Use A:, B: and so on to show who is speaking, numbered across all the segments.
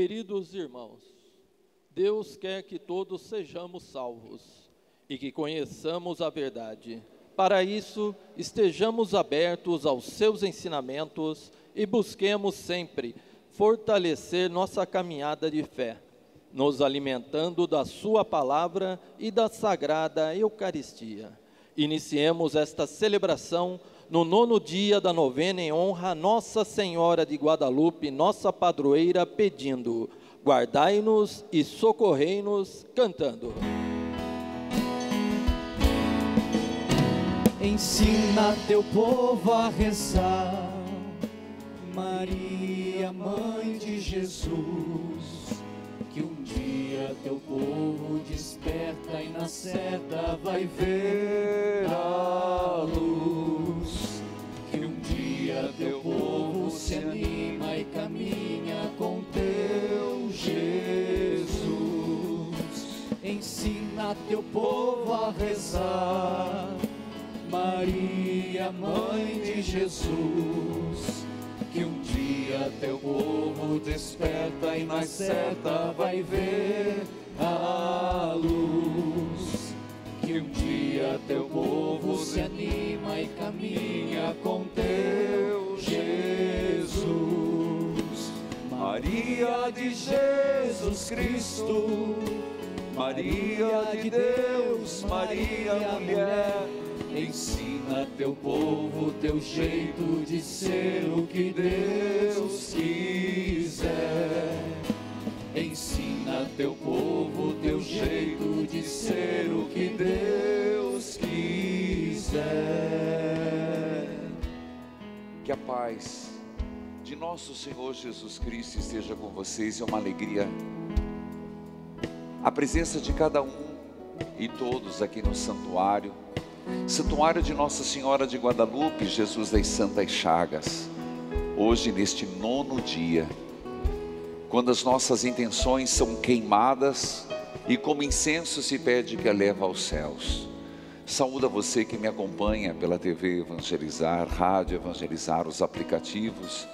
A: Queridos irmãos, Deus quer que todos sejamos salvos e que conheçamos a verdade. Para isso, estejamos abertos aos seus ensinamentos e busquemos sempre fortalecer nossa caminhada de fé, nos alimentando da Sua palavra e da sagrada Eucaristia. Iniciemos esta celebração no nono dia da novena em honra a Nossa Senhora de Guadalupe, nossa padroeira, pedindo: guardai-nos e socorrei-nos, cantando.
B: Ensina teu povo a rezar, Maria, mãe de Jesus, que um dia teu povo desperta e na certa vai ver a luz. Teu povo se anima e caminha com teu Jesus. Ensina teu povo a rezar Maria, mãe de Jesus, que um dia teu povo desperta e na certa vai ver a luz. Que um dia teu povo se anima e caminha com teu Jesus. Maria de Jesus Cristo, Maria de Deus, Maria mulher Ensina teu povo teu jeito de ser o que Deus quiser. Ensina teu povo teu jeito de ser o que Deus quiser.
C: Que a paz de nosso Senhor Jesus Cristo esteja com vocês. É uma alegria a presença de cada um e todos aqui no santuário Santuário de Nossa Senhora de Guadalupe, Jesus das Santas Chagas. Hoje, neste nono dia, quando as nossas intenções são queimadas e como incenso se pede que a leva aos céus. Saúde a você que me acompanha pela TV Evangelizar, Rádio Evangelizar, os aplicativos,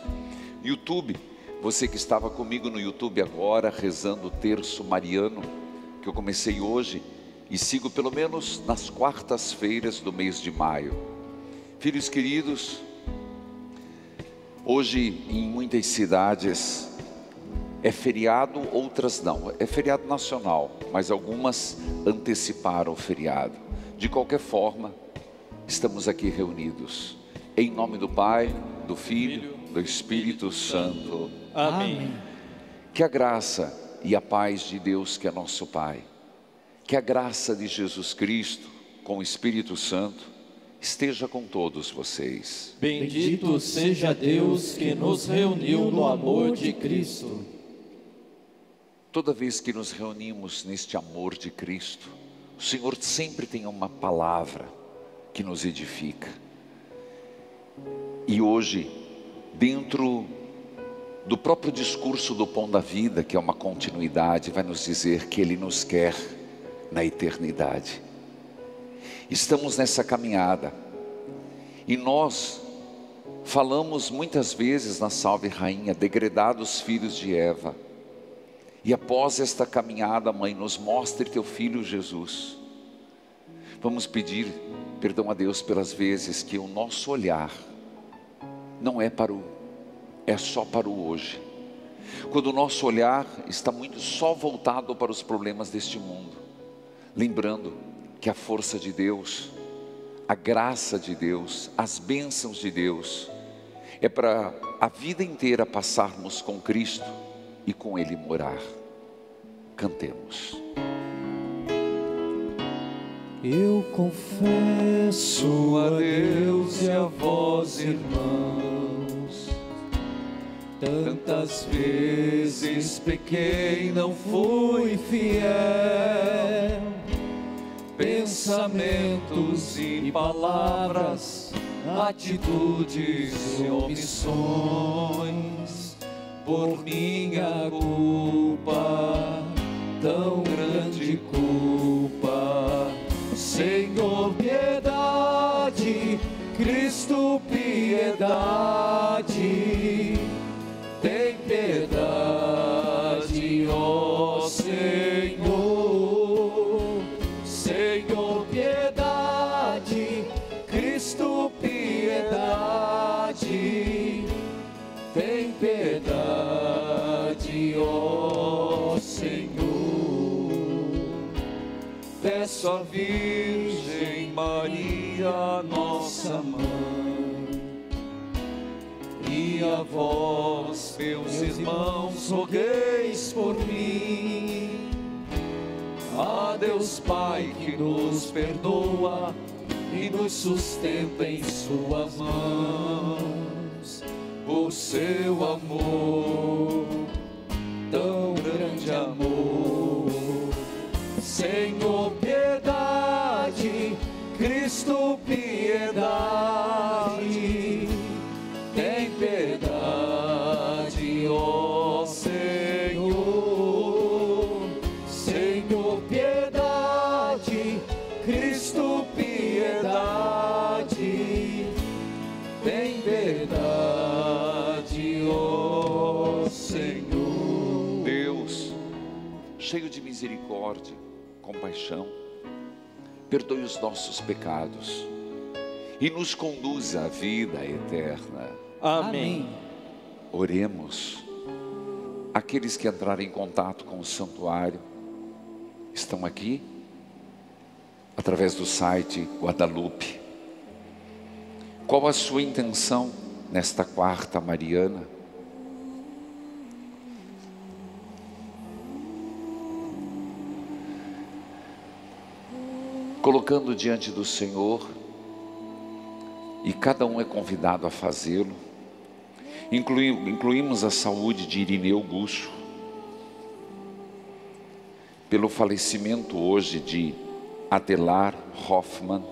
C: YouTube. Você que estava comigo no YouTube agora, rezando o terço mariano, que eu comecei hoje e sigo pelo menos nas quartas-feiras do mês de maio. Filhos queridos, hoje em muitas cidades é feriado, outras não. É feriado nacional, mas algumas anteciparam o feriado. De qualquer forma, estamos aqui reunidos. Em nome do Pai, do Filho, do Espírito Santo.
A: Amém.
C: Que a graça e a paz de Deus, que é nosso Pai que a graça de Jesus Cristo, com o Espírito Santo, esteja com todos vocês.
A: Bendito seja Deus que nos reuniu no amor de Cristo.
C: Toda vez que nos reunimos neste amor de Cristo, o Senhor sempre tem uma palavra que nos edifica. E hoje, dentro do próprio discurso do Pão da Vida, que é uma continuidade, vai nos dizer que Ele nos quer na eternidade. Estamos nessa caminhada e nós falamos muitas vezes na Salve Rainha, degredados filhos de Eva. E após esta caminhada, mãe, nos mostre teu filho Jesus. Vamos pedir perdão a Deus pelas vezes que o nosso olhar não é para o é só para o hoje. Quando o nosso olhar está muito só voltado para os problemas deste mundo lembrando que a força de Deus, a graça de Deus, as bênçãos de Deus, é para a vida inteira passarmos com Cristo e com Ele morar. Cantemos.
B: Eu confesso a Deus e a vós, irmãos, tantas vezes pequei, não fui fiel. Pensamentos e palavras, atitudes e omissões, por minha culpa, tão grande culpa. Senhor, piedade, Cristo, piedade,
C: à Virgem Maria, nossa mãe, e a vós, meus irmãos, rogueis por mim. A Deus Pai que nos perdoa e nos sustenta em Suas mãos, o seu amor, tão grande amor. Senhor, piedade, Cristo, piedade, tem piedade, ó Senhor. Senhor, piedade, Cristo, piedade, tem piedade, ó Senhor. Deus, cheio de misericórdia, compaixão, perdoe os nossos pecados e nos conduza à vida eterna.
A: Amém.
C: Oremos. Aqueles que entrarem em contato com o santuário estão aqui através do site Guadalupe. Qual a sua intenção nesta quarta mariana? Colocando diante do Senhor, e cada um é convidado a fazê-lo. Incluímos a saúde de Irineu Gusso, pelo falecimento hoje de Adelar Hoffman,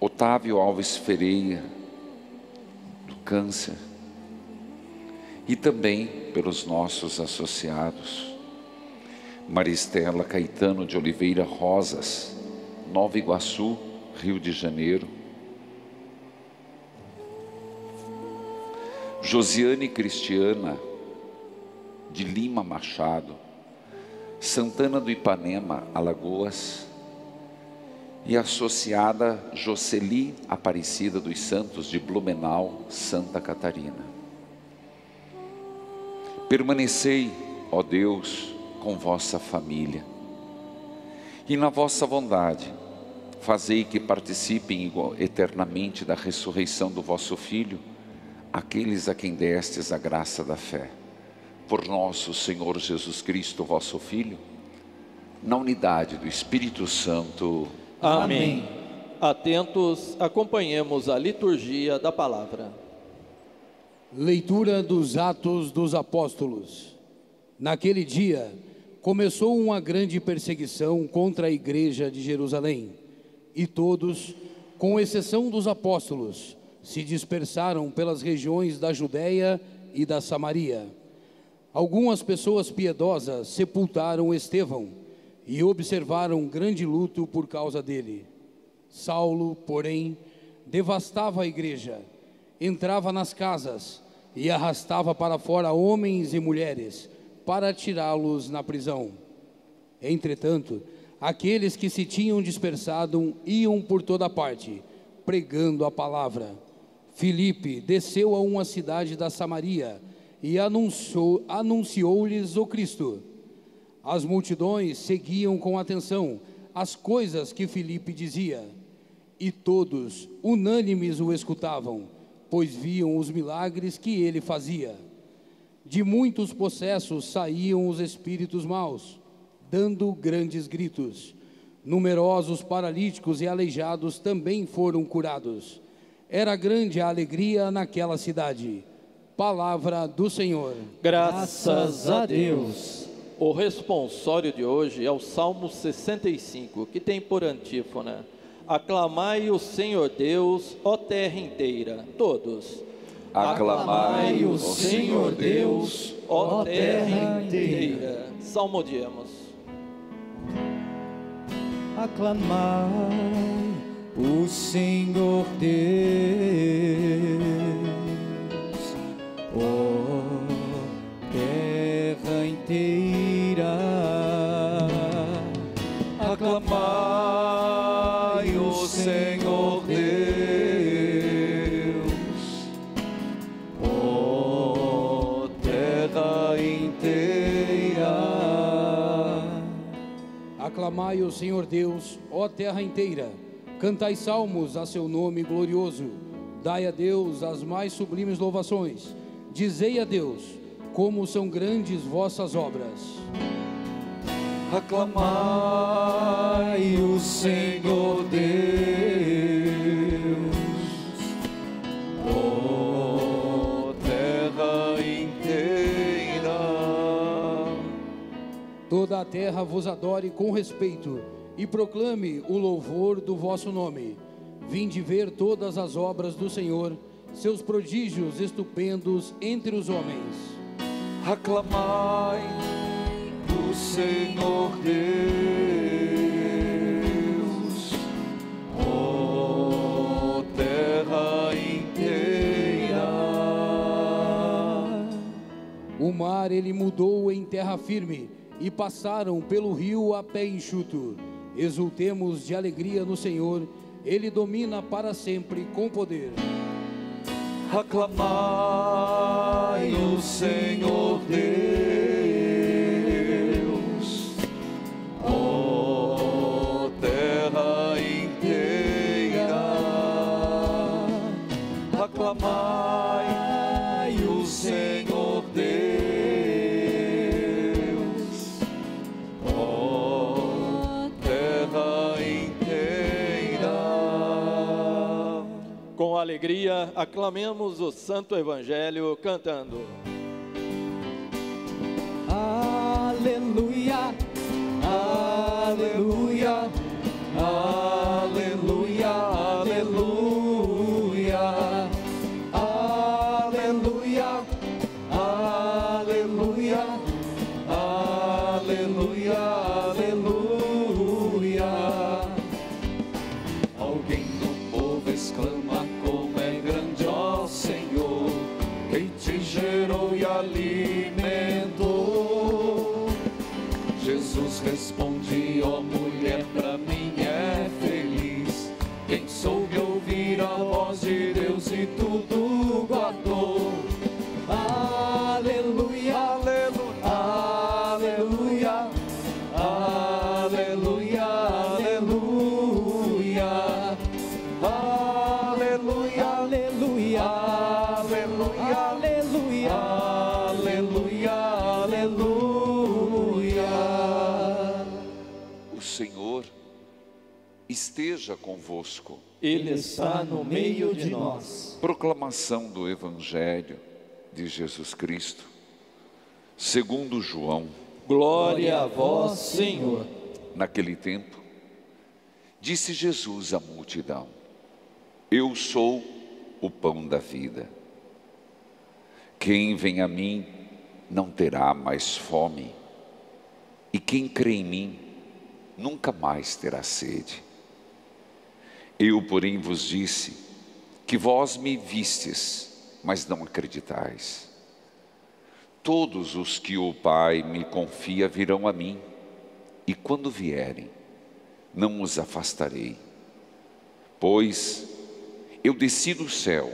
C: Otávio Alves Ferreira, do câncer, e também pelos nossos associados, Maristela Caetano de Oliveira Rosas, Nova Iguaçu, Rio de Janeiro, Josiane Cristiana, de Lima Machado, Santana do Ipanema, Alagoas, e associada Jocely Aparecida dos Santos, de Blumenau, Santa Catarina. Permanecei, ó Deus, com vossa família, e na vossa bondade, fazei que participem igual, eternamente da ressurreição do vosso Filho, aqueles a quem destes a graça da fé por nosso Senhor Jesus Cristo, vosso Filho, na unidade do Espírito Santo.
A: Amém. Atentos, acompanhemos a liturgia da palavra.
D: Leitura dos Atos dos Apóstolos. Naquele dia, começou uma grande perseguição contra a igreja de Jerusalém, e todos, com exceção dos apóstolos, se dispersaram pelas regiões da Judéia e da Samaria. Algumas pessoas piedosas sepultaram Estevão e observaram grande luto por causa dele. Saulo, porém, devastava a igreja, entrava nas casas e arrastava para fora homens e mulheres para tirá-los na prisão. Entretanto, aqueles que se tinham dispersado iam por toda parte, pregando a palavra. Filipe desceu a uma cidade da Samaria e anunciou, anunciou-lhes o Cristo. As multidões seguiam com atenção as coisas que Filipe dizia, e todos, unânimes, o escutavam, pois viam os milagres que ele fazia. De muitos processos saíam os espíritos maus, dando grandes gritos. Numerosos paralíticos e aleijados também foram curados. Era grande a alegria naquela cidade. Palavra do Senhor.
A: Graças a Deus. O responsório de hoje é o Salmo 65, que tem por antífona: Aclamai o Senhor Deus, ó terra inteira, todos.
C: Aclamai
A: o Senhor Deus, ó terra inteira. Salmodiemos.
B: Aclamai o Senhor Deus, ó terra inteira.
C: Aclamai
D: Aclamai o Senhor Deus, ó terra inteira. Cantai salmos a seu nome glorioso. Dai a Deus as mais sublimes louvações. Dizei a Deus, como são grandes vossas obras.
B: Aclamai o Senhor Deus,
D: Toda a terra vos adore com respeito e proclame o louvor do vosso nome. Vinde ver todas as obras do Senhor, seus prodígios estupendos entre os homens.
B: Aclamai o Senhor Deus, ó terra inteira.
D: O mar ele mudou em terra firme e passaram pelo rio a pé enxuto. Exultemos de alegria no Senhor, ele domina para sempre com poder.
B: Aclamai o Senhor Deus,
A: alegria, aclamemos o Santo Evangelho cantando.
B: Aleluia, aleluia, aleluia, aleluia,
C: convosco.
A: Ele está no meio de nós.
C: Proclamação do Evangelho de Jesus Cristo, segundo João.
A: Glória a vós, Senhor.
C: Naquele tempo, disse Jesus à multidão: Eu sou o pão da vida. Quem vem a mim não terá mais fome, e quem crê em mim nunca mais terá sede. Eu, porém, vos disse que vós me vistes, mas não acreditais. Todos os que o Pai me confia virão a mim, e quando vierem, não os afastarei. Pois eu desci do céu,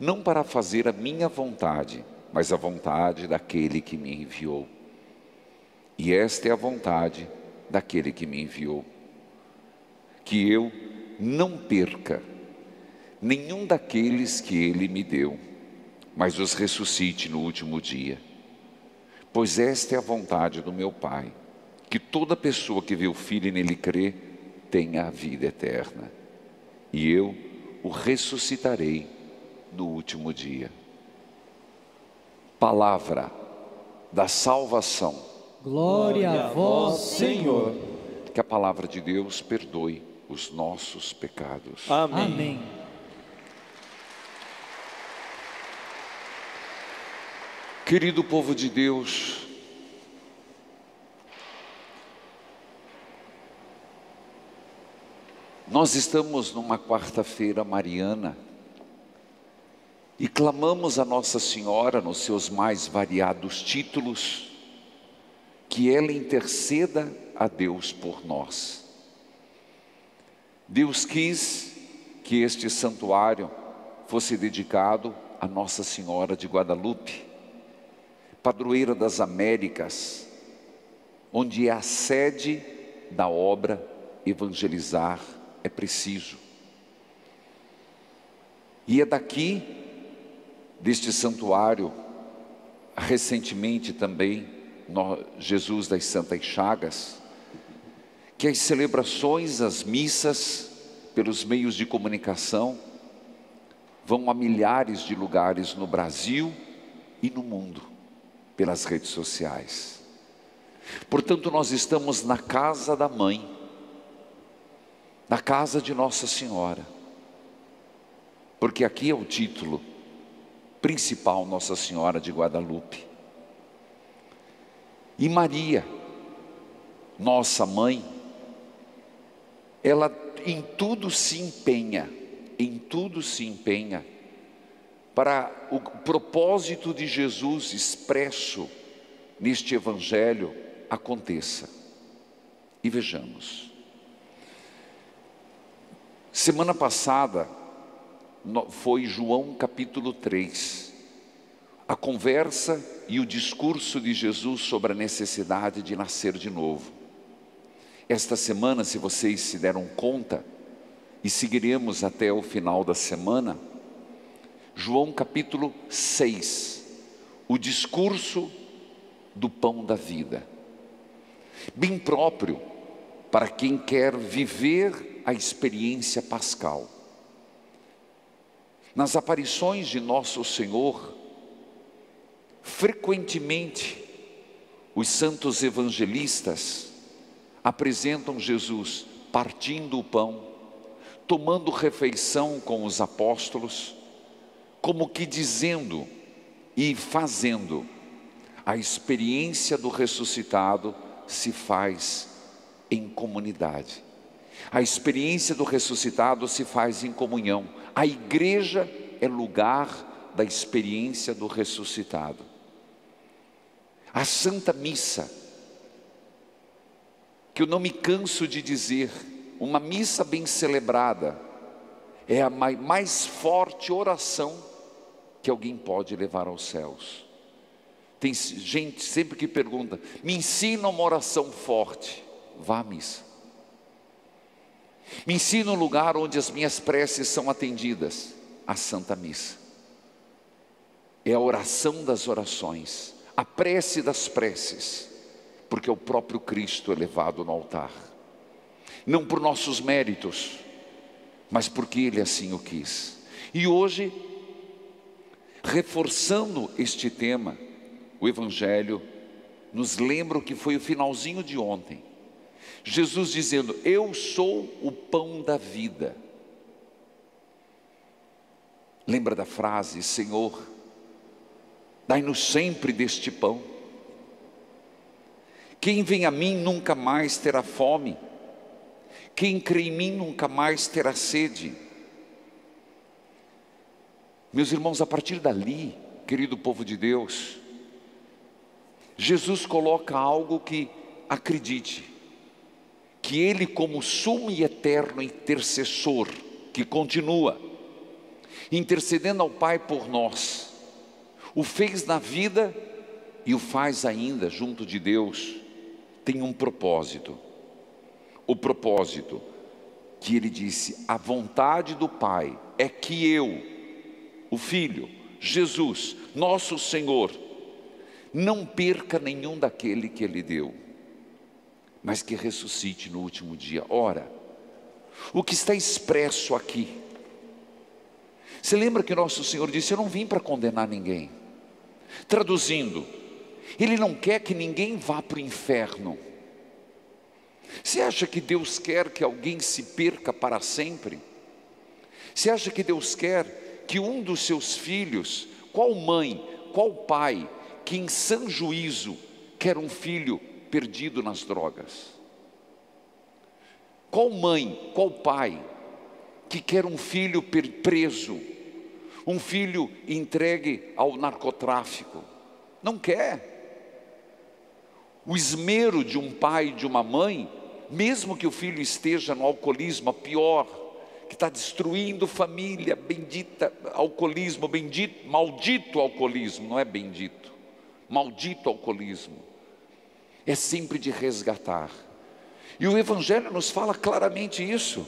C: não para fazer a minha vontade, mas a vontade daquele que me enviou. E esta é a vontade daquele que me enviou. Que eu não perca nenhum daqueles que ele me deu, mas os ressuscite no último dia. Pois esta é a vontade do meu Pai, que toda pessoa que vê o Filho e nele crê, tenha a vida eterna. E eu o ressuscitarei no último dia. Palavra da salvação.
B: Glória a vós,
A: Senhor.
C: Que a palavra de Deus perdoe os nossos pecados.
A: Amém.
B: Amém.
C: Querido povo de Deus, nós estamos numa quarta-feira mariana e clamamos a Nossa Senhora nos seus mais variados títulos que ela interceda a Deus por nós. Deus quis que este santuário fosse dedicado a Nossa Senhora de Guadalupe, padroeira das Américas, onde é a sede da obra, evangelizar é preciso. E é daqui, deste santuário, recentemente também, Jesus das Santas Chagas, que as celebrações, as missas, pelos meios de comunicação, vão a milhares de lugares no Brasil e no mundo, pelas redes sociais. Portanto, nós estamos na casa da mãe, na casa de Nossa Senhora, porque aqui é o título principal Nossa Senhora de Guadalupe. E Maria, nossa mãe, ela em tudo se empenha, em tudo se empenha para o propósito de Jesus expresso neste Evangelho aconteça. E vejamos. Semana passada foi João capítulo 3, a conversa e o discurso de Jesus sobre a necessidade de nascer de novo. Esta semana, se vocês se deram conta, e seguiremos até o final da semana, João capítulo 6, o discurso do pão da vida, bem próprio para quem quer viver a experiência pascal. Nas aparições de Nosso Senhor, frequentemente os santos evangelistas apresentam Jesus partindo o pão, tomando refeição com os apóstolos, como que dizendo e fazendo, a experiência do ressuscitado se faz em comunidade. A experiência do ressuscitado se faz em comunhão. A igreja é lugar da experiência do ressuscitado. A Santa Missa, que eu não me canso de dizer, uma missa bem celebrada é a mais forte oração que alguém pode levar aos céus. Tem gente sempre que pergunta: me ensina uma oração forte. Vá à missa. Me ensina um lugar onde as minhas preces são atendidas. A Santa Missa. É a oração das orações, a prece das preces, porque é o próprio Cristo elevado no altar. Não por nossos méritos, mas porque Ele assim o quis. E hoje reforçando este tema, o Evangelho nos lembra o que foi o finalzinho de ontem. Jesus dizendo: Eu sou o pão da vida. Lembra da frase, Senhor, dai-nos sempre deste pão. Quem vem a mim nunca mais terá fome, quem crê em mim nunca mais terá sede. Meus irmãos, a partir dali, querido povo de Deus, Jesus coloca algo que acredite, que Ele, como sumo e eterno intercessor, que continua intercedendo ao Pai por nós, o fez na vida e o faz ainda junto de Deus, tem um propósito. O propósito que Ele disse: a vontade do Pai é que eu, o Filho, Jesus, nosso Senhor, não perca nenhum daquele que Ele deu, mas que ressuscite no último dia. Ora, o que está expresso aqui, você lembra que nosso Senhor disse: Eu não vim para condenar ninguém. Traduzindo, Ele não quer que ninguém vá para o inferno. Você acha que Deus quer que alguém se perca para sempre? Você acha que Deus quer que um dos seus filhos, qual mãe, qual pai, que em sã juízo quer um filho perdido nas drogas? Qual mãe, qual pai que quer um filho preso, um filho entregue ao narcotráfico? Não quer. O esmero de um pai de uma mãe, mesmo que o filho esteja no alcoolismo, pior, que está destruindo família, bendita alcoolismo, bendito, maldito alcoolismo, não é bendito, maldito alcoolismo, é sempre de resgatar. E o Evangelho nos fala claramente isso.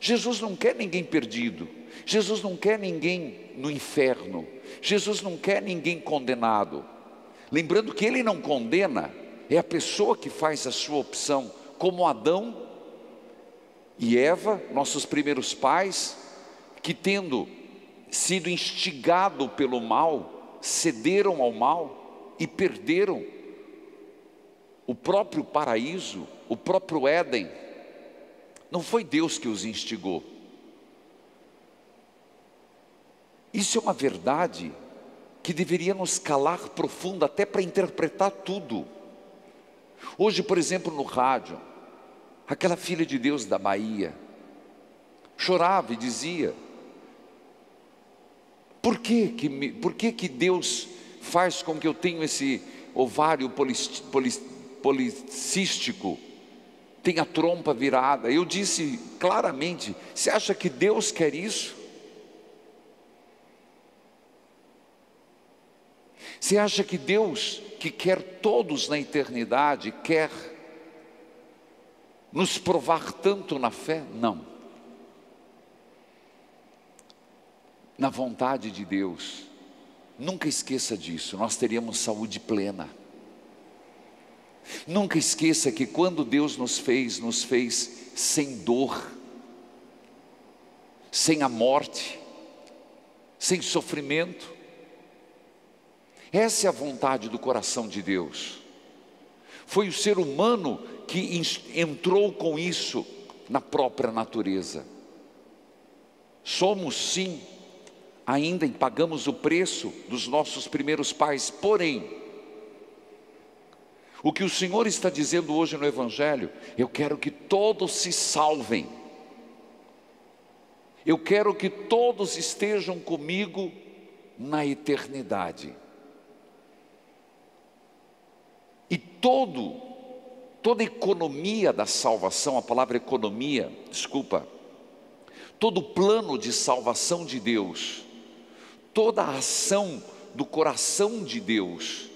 C: Jesus não quer ninguém perdido, Jesus não quer ninguém no inferno, Jesus não quer ninguém condenado. Lembrando que Ele não condena, é a pessoa que faz a sua opção, como Adão e Eva, nossos primeiros pais, que tendo sido instigado pelo mal, cederam ao mal e perderam o próprio paraíso, o próprio Éden. Não foi Deus que os instigou. Isso é uma verdade que deveria nos calar profundo até para interpretar tudo. Hoje, por exemplo, no rádio, aquela filha de Deus da Bahia chorava e dizia: por que que, me, por que, que Deus faz com que eu tenha esse ovário policístico, tenha a trompa virada? Eu disse claramente: você acha que Deus quer isso? Você acha que Deus, que quer todos na eternidade, quer nos provar tanto na fé? Não. Na vontade de Deus, nunca esqueça disso, nós teríamos saúde plena. Nunca esqueça que quando Deus nos fez, nos fez sem dor, sem a morte, sem sofrimento. Essa é a vontade do coração de Deus. Foi o ser humano que entrou com isso na própria natureza. Somos sim, ainda pagamos o preço dos nossos primeiros pais, porém, o que o Senhor está dizendo hoje no Evangelho, eu quero que todos se salvem, eu quero que todos estejam comigo na eternidade. E todo, toda economia da salvação, a palavra economia, desculpa, todo plano de salvação de Deus, toda a ação do coração de Deus,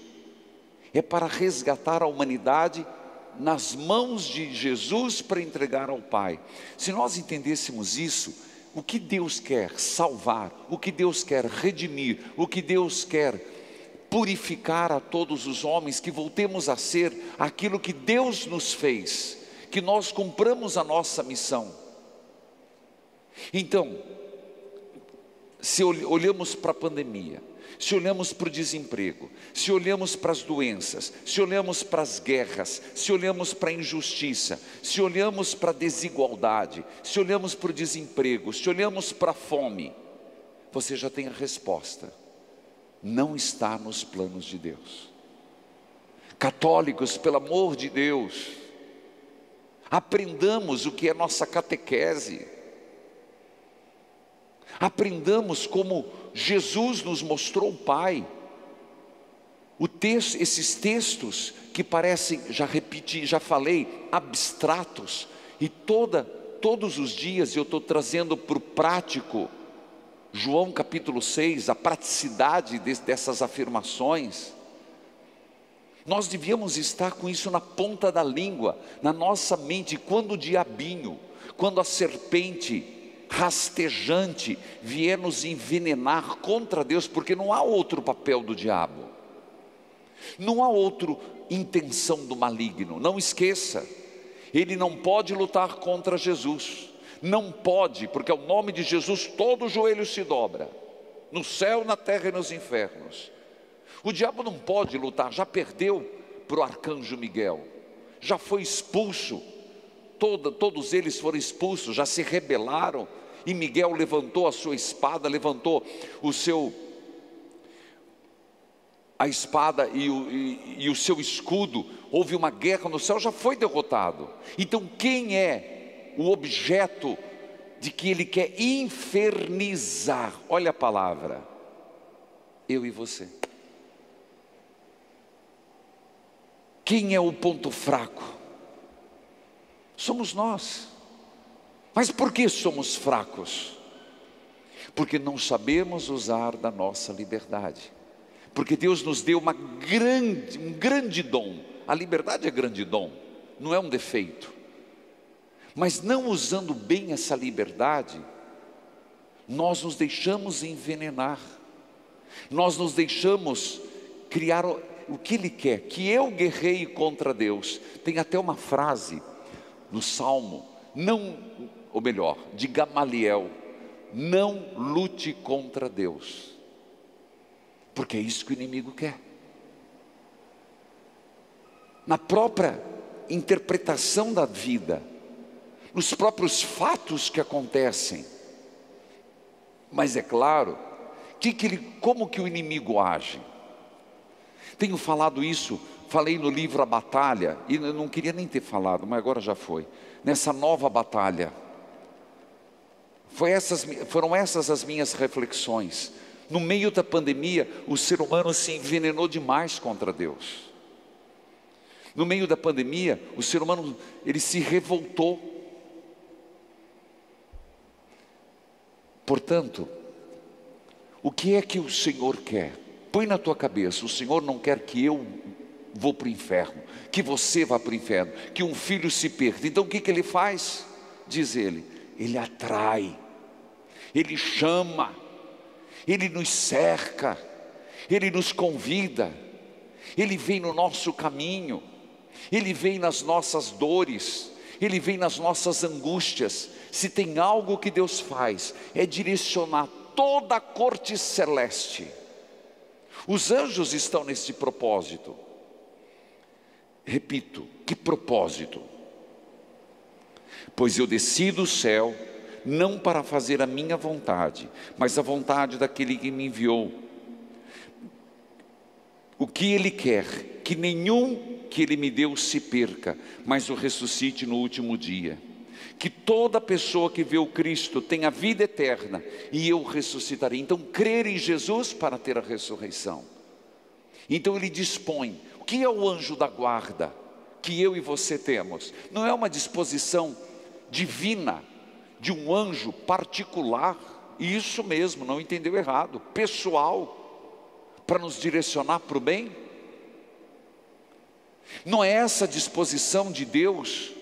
C: é para resgatar a humanidade nas mãos de Jesus para entregar ao Pai. Se nós entendêssemos isso, o que Deus quer salvar, o que Deus quer redimir, o que Deus quer purificar a todos os homens, que voltemos a ser aquilo que Deus nos fez, que nós cumpramos a nossa missão. Então, se olhamos para a pandemia, se olhamos para o desemprego, se olhamos para as doenças, se olhamos para as guerras, se olhamos para a injustiça, se olhamos para a desigualdade, se olhamos para o desemprego, se olhamos para a fome, você já tem a resposta não está nos planos de Deus. Católicos, pelo amor de Deus, aprendamos o que é nossa catequese, aprendamos como Jesus nos mostrou o Pai. O texto, esses textos que parecem, já repeti, já falei, abstratos, e toda, todos os dias eu estou trazendo para o prático, João capítulo 6, a praticidade dessas afirmações. Nós devíamos estar com isso na ponta da língua, na nossa mente, quando o diabinho, quando a serpente rastejante vier nos envenenar contra Deus, porque não há outro papel do diabo, não há outra intenção do maligno, não esqueça, ele não pode lutar contra Jesus, não pode, porque ao nome de Jesus todo joelho se dobra, no céu, na terra e nos infernos. O diabo não pode lutar, já perdeu para o arcanjo Miguel, já foi expulso, Toda, todos eles foram expulsos, já se rebelaram, e Miguel levantou a sua espada, levantou o seu a espada e o, e, e o seu escudo, houve uma guerra no céu, já foi derrotado. Então, quem é o objeto de que ele quer infernizar. Olha a palavra. Eu e você. Quem é o ponto fraco? Somos nós. Mas por que somos fracos? Porque não sabemos usar da nossa liberdade. Porque Deus nos deu uma grande, um grande dom. A liberdade é grande dom, não é um defeito. Mas não usando bem essa liberdade, nós nos deixamos envenenar, nós nos deixamos criar o que Ele quer, que eu guerreie contra Deus. Tem até uma frase no Salmo, não, ou melhor, de Gamaliel, não lute contra Deus, porque é isso que o inimigo quer. Na própria interpretação da vida, nos próprios fatos que acontecem. Mas é claro, que que ele, como que o inimigo age? Tenho falado isso, falei no livro A Batalha, e eu não queria nem ter falado, mas agora já foi. Nessa nova batalha. Essas, foram essas as minhas reflexões. No meio da pandemia, o ser humano se envenenou demais contra Deus. No meio da pandemia, o ser humano ele se revoltou Portanto, o que é que o Senhor quer? Põe na tua cabeça: o Senhor não quer que eu vou para o inferno, que você vá para o inferno, que um filho se perca. Então o que, que ele faz? Diz ele: ele atrai, ele chama, ele nos cerca, ele nos convida, ele vem no nosso caminho, ele vem nas nossas dores, ele vem nas nossas angústias, se tem algo que Deus faz, é direcionar toda a corte celeste. Os anjos estão nesse propósito. Repito, que propósito? Pois eu desci do céu, não para fazer a minha vontade, mas a vontade daquele que me enviou. O que ele quer? Que nenhum que ele me deu se perca, mas o ressuscite no último dia que toda pessoa que vê o Cristo tenha vida eterna e eu ressuscitarei. Então, crer em Jesus para ter a ressurreição. Então, ele dispõe. O que é o anjo da guarda que eu e você temos? Não é uma disposição divina de um anjo particular, isso mesmo, não entendeu errado, pessoal, para nos direcionar para o bem? Não é essa disposição de Deus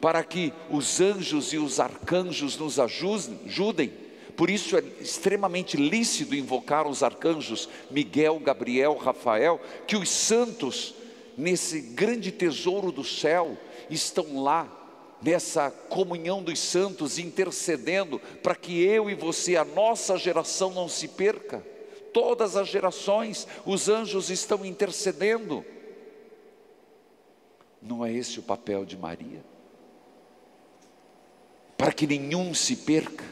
C: para que os anjos e os arcanjos nos ajudem. Por isso é extremamente lícito invocar os arcanjos Miguel, Gabriel, Rafael, que os santos, nesse grande tesouro do céu, estão lá, nessa comunhão dos santos, intercedendo para que eu e você, a nossa geração, não se perca. Todas as gerações, os anjos estão intercedendo. Não é esse o papel de Maria? Para que nenhum se perca.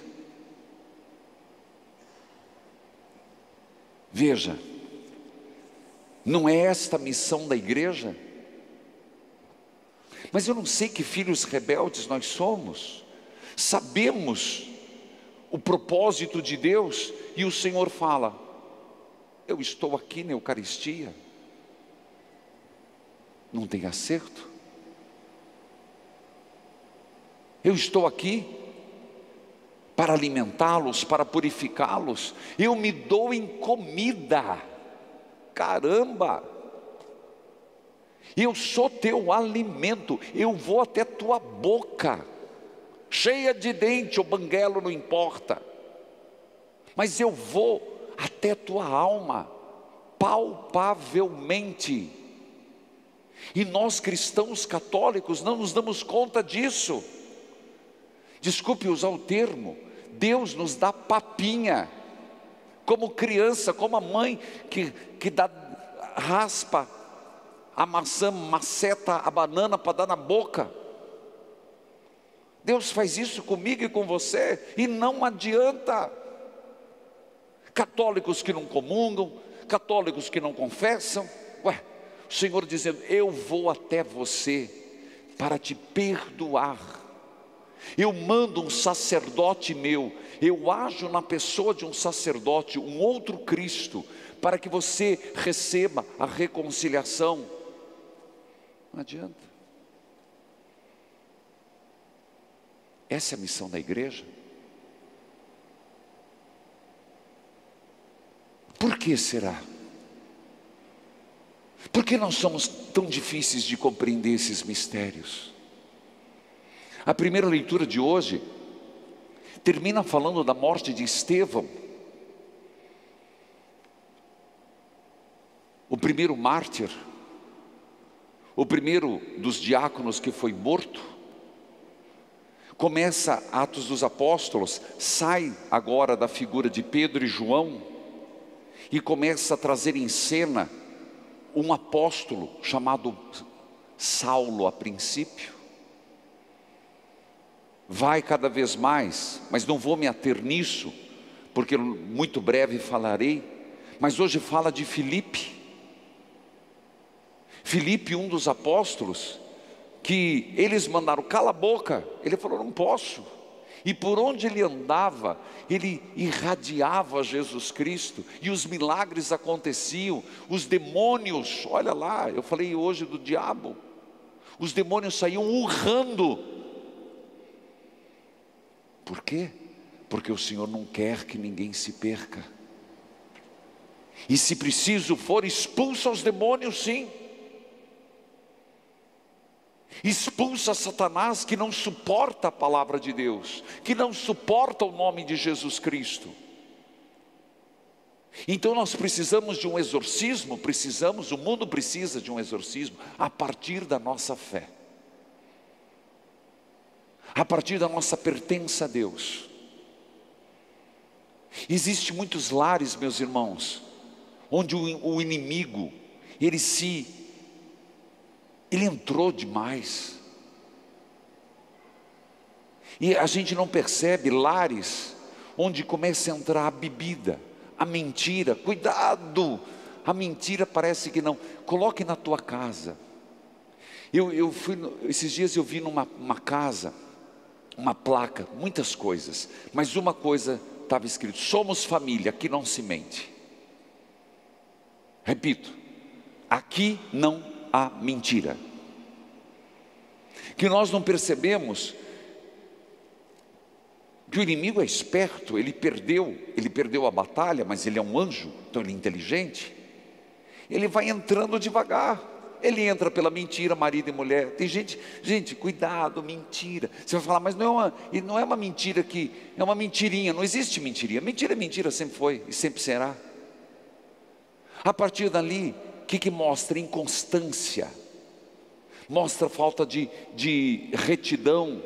C: Veja, não é esta a missão da igreja? Mas eu não sei que filhos rebeldes nós somos, sabemos o propósito de Deus e o Senhor fala: Eu estou aqui na Eucaristia, não tem acerto. Eu estou aqui para alimentá-los, para purificá-los. Eu me dou em comida. Caramba! Eu sou teu alimento. Eu vou até tua boca, cheia de dente ou banguelo, não importa. Mas eu vou até tua alma, palpavelmente. E nós cristãos católicos não nos damos conta disso desculpe usar o termo, Deus nos dá papinha, como criança, como a mãe que, que dá, raspa a maçã, maceta a banana para dar na boca. Deus faz isso comigo e com você, e não adianta. Católicos que não comungam, católicos que não confessam, ué, o Senhor dizendo: Eu vou até você para te perdoar eu mando um sacerdote meu, eu ajo na pessoa de um sacerdote, um outro Cristo, para que você receba a reconciliação. Não adianta. Essa é a missão da igreja. Por que será? Por que nós somos tão difíceis de compreender esses mistérios? A primeira leitura de hoje termina falando da morte de Estevão, o primeiro mártir, o primeiro dos diáconos que foi morto. Começa Atos dos Apóstolos, sai agora da figura de Pedro e João e começa a trazer em cena um apóstolo chamado Saulo a princípio. Vai cada vez mais, mas não vou me ater nisso, porque muito breve falarei, mas hoje fala de Filipe. Filipe, um dos apóstolos, que eles mandaram cala a boca, ele falou: não posso. E por onde ele andava, ele irradiava Jesus Cristo, e os milagres aconteciam, os demônios, olha lá, eu falei hoje do diabo, os demônios saíam urrando. Por quê? Porque o Senhor não quer que ninguém se perca. E se preciso for, expulsa os demônios, sim. Expulsa Satanás que não suporta a palavra de Deus, que não suporta o nome de Jesus Cristo. Então nós precisamos de um exorcismo, precisamos, o mundo precisa de um exorcismo a partir da nossa fé. A partir da nossa pertença a Deus. Existem muitos lares, meus irmãos, onde o, inimigo, ele se ele entrou demais. E a gente não percebe lares onde começa a entrar a bebida, a mentira. Cuidado! A mentira parece que não. Coloque na tua casa. Eu, eu fui, esses dias eu vi numa uma casa, uma placa, muitas coisas, mas uma coisa estava escrito: somos família, aqui não se mente. Repito, aqui não há mentira. Que nós não percebemos que o inimigo é esperto, ele perdeu, ele perdeu a batalha, mas ele é um anjo, então ele é inteligente. Ele vai entrando devagar. Ele entra pela mentira, marido e mulher. Tem gente, gente, cuidado, mentira. Você vai falar, mas não é uma, não é uma mentira que é uma mentirinha. Não existe mentirinha. Mentira é mentira, sempre foi e sempre será. A partir dali, o que, que mostra? Inconstância, mostra falta de, de retidão.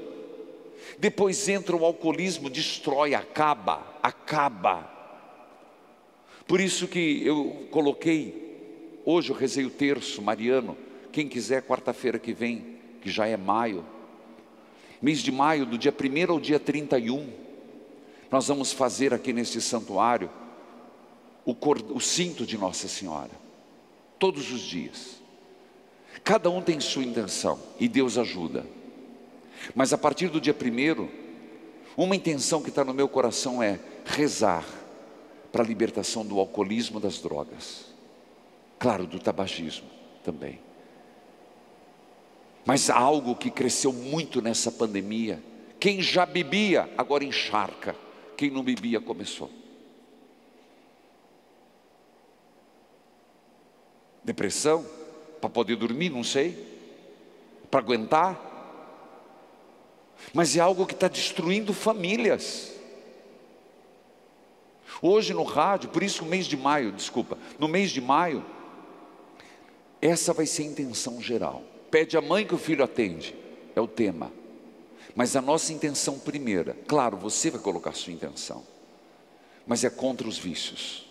C: Depois entra o alcoolismo, destrói, acaba, acaba. Por isso que eu coloquei, hoje eu rezei o terço mariano, quem quiser, quarta-feira que vem, que já é maio, mês de maio, do dia 1 ao dia 31, nós vamos fazer aqui neste santuário o, o cinto de Nossa Senhora, todos os dias. Cada um tem sua intenção e Deus ajuda. Mas a partir do dia primeiro, uma intenção que está no meu coração é rezar para a libertação do alcoolismo das drogas. Claro, do tabagismo também. Mas algo que cresceu muito nessa pandemia. Quem já bebia, agora encharca. Quem não bebia, começou. Depressão, para poder dormir, não sei, para aguentar. Mas é algo que está destruindo famílias. Hoje no rádio, por isso o mês de maio, desculpa, no mês de maio, essa vai ser a intenção geral. Pede a mãe que o filho atende, é o tema. Mas a nossa intenção primeira, claro, você vai colocar sua intenção, mas é contra os vícios.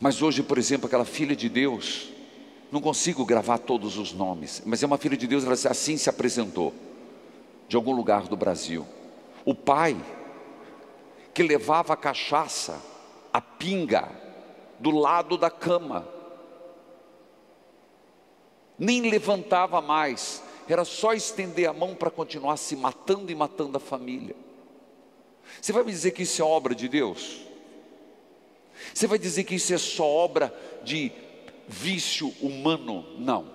C: Mas hoje, por exemplo, aquela filha de Deus, não consigo gravar todos os nomes, mas é uma filha de Deus, ela assim se apresentou, de algum lugar do Brasil. O pai, que levava a cachaça, a pinga, do lado da cama, nem levantava mais, era só estender a mão para continuar se matando e matando a família. Você vai me dizer que isso é obra de Deus? Você vai dizer que isso é só obra de vício humano? Não.